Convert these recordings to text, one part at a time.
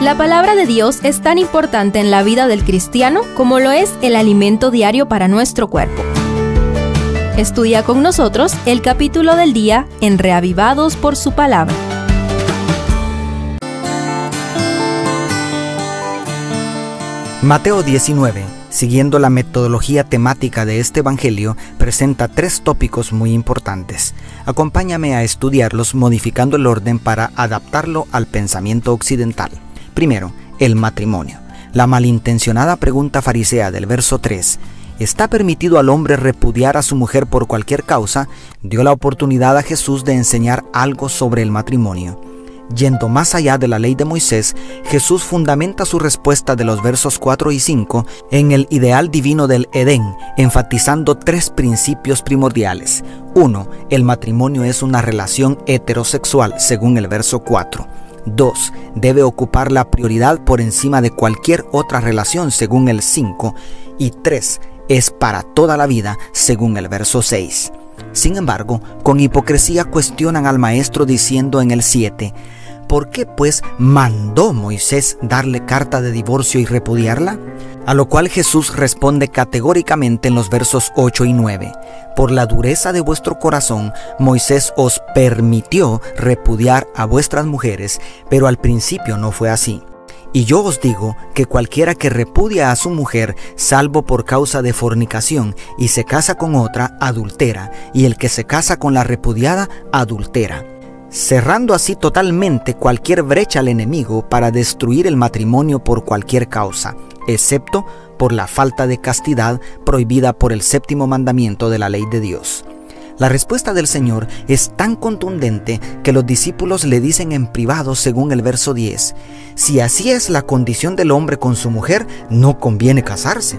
La palabra de Dios es tan importante en la vida del cristiano como lo es el alimento diario para nuestro cuerpo. Estudia con nosotros el capítulo del día en Reavivados por su palabra. Mateo 19, siguiendo la metodología temática de este Evangelio, presenta tres tópicos muy importantes. Acompáñame a estudiarlos modificando el orden para adaptarlo al pensamiento occidental. Primero, el matrimonio. La malintencionada pregunta farisea del verso 3, ¿está permitido al hombre repudiar a su mujer por cualquier causa? dio la oportunidad a Jesús de enseñar algo sobre el matrimonio. Yendo más allá de la ley de Moisés, Jesús fundamenta su respuesta de los versos 4 y 5 en el ideal divino del Edén, enfatizando tres principios primordiales. 1. El matrimonio es una relación heterosexual, según el verso 4. 2. Debe ocupar la prioridad por encima de cualquier otra relación, según el 5. Y 3. Es para toda la vida, según el verso 6. Sin embargo, con hipocresía cuestionan al maestro diciendo en el 7, ¿Por qué pues mandó Moisés darle carta de divorcio y repudiarla? A lo cual Jesús responde categóricamente en los versos 8 y 9. Por la dureza de vuestro corazón, Moisés os permitió repudiar a vuestras mujeres, pero al principio no fue así. Y yo os digo que cualquiera que repudia a su mujer, salvo por causa de fornicación, y se casa con otra, adultera, y el que se casa con la repudiada, adultera cerrando así totalmente cualquier brecha al enemigo para destruir el matrimonio por cualquier causa, excepto por la falta de castidad prohibida por el séptimo mandamiento de la ley de Dios. La respuesta del Señor es tan contundente que los discípulos le dicen en privado según el verso 10, si así es la condición del hombre con su mujer, no conviene casarse.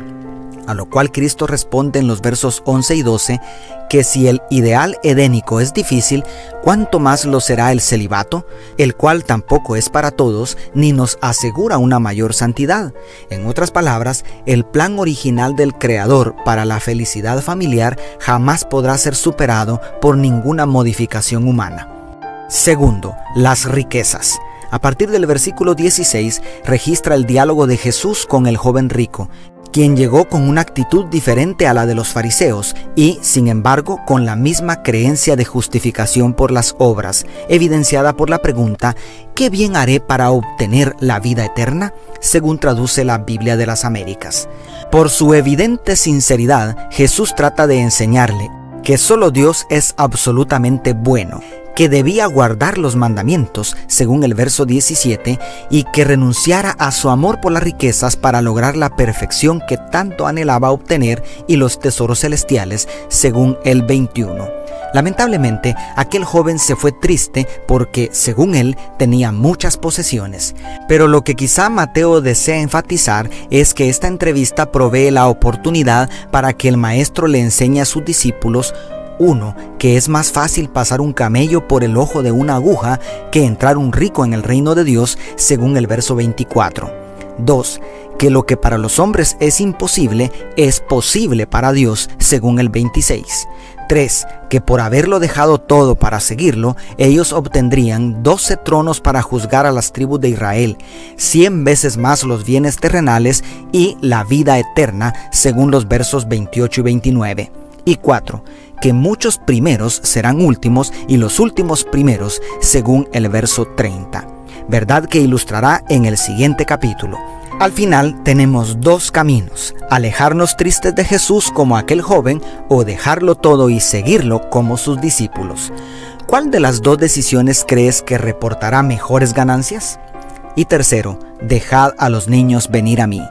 A lo cual Cristo responde en los versos 11 y 12 que si el ideal edénico es difícil, ¿cuánto más lo será el celibato, el cual tampoco es para todos ni nos asegura una mayor santidad? En otras palabras, el plan original del Creador para la felicidad familiar jamás podrá ser superado por ninguna modificación humana. Segundo, las riquezas. A partir del versículo 16 registra el diálogo de Jesús con el joven rico, quien llegó con una actitud diferente a la de los fariseos y, sin embargo, con la misma creencia de justificación por las obras, evidenciada por la pregunta, ¿qué bien haré para obtener la vida eterna? según traduce la Biblia de las Américas. Por su evidente sinceridad, Jesús trata de enseñarle que solo Dios es absolutamente bueno que debía guardar los mandamientos, según el verso 17, y que renunciara a su amor por las riquezas para lograr la perfección que tanto anhelaba obtener y los tesoros celestiales, según el 21. Lamentablemente, aquel joven se fue triste porque, según él, tenía muchas posesiones. Pero lo que quizá Mateo desea enfatizar es que esta entrevista provee la oportunidad para que el maestro le enseñe a sus discípulos uno, que es más fácil pasar un camello por el ojo de una aguja que entrar un rico en el reino de Dios, según el verso 24. 2. Que lo que para los hombres es imposible es posible para Dios, según el 26. 3. Que por haberlo dejado todo para seguirlo, ellos obtendrían 12 tronos para juzgar a las tribus de Israel, 100 veces más los bienes terrenales y la vida eterna, según los versos 28 y 29. Y 4 que muchos primeros serán últimos y los últimos primeros, según el verso 30. Verdad que ilustrará en el siguiente capítulo. Al final tenemos dos caminos, alejarnos tristes de Jesús como aquel joven o dejarlo todo y seguirlo como sus discípulos. ¿Cuál de las dos decisiones crees que reportará mejores ganancias? Y tercero, dejad a los niños venir a mí.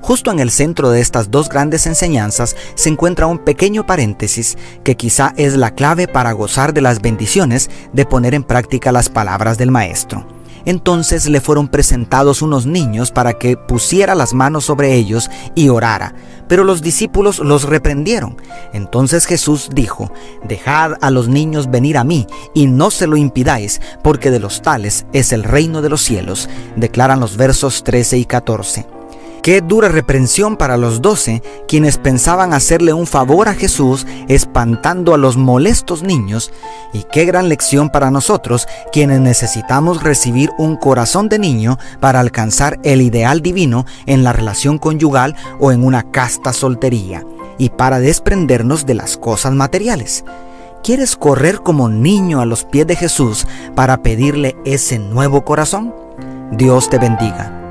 Justo en el centro de estas dos grandes enseñanzas se encuentra un pequeño paréntesis que quizá es la clave para gozar de las bendiciones de poner en práctica las palabras del Maestro. Entonces le fueron presentados unos niños para que pusiera las manos sobre ellos y orara. Pero los discípulos los reprendieron. Entonces Jesús dijo, Dejad a los niños venir a mí y no se lo impidáis, porque de los tales es el reino de los cielos, declaran los versos 13 y 14. Qué dura reprensión para los doce, quienes pensaban hacerle un favor a Jesús espantando a los molestos niños, y qué gran lección para nosotros, quienes necesitamos recibir un corazón de niño para alcanzar el ideal divino en la relación conyugal o en una casta soltería, y para desprendernos de las cosas materiales. ¿Quieres correr como niño a los pies de Jesús para pedirle ese nuevo corazón? Dios te bendiga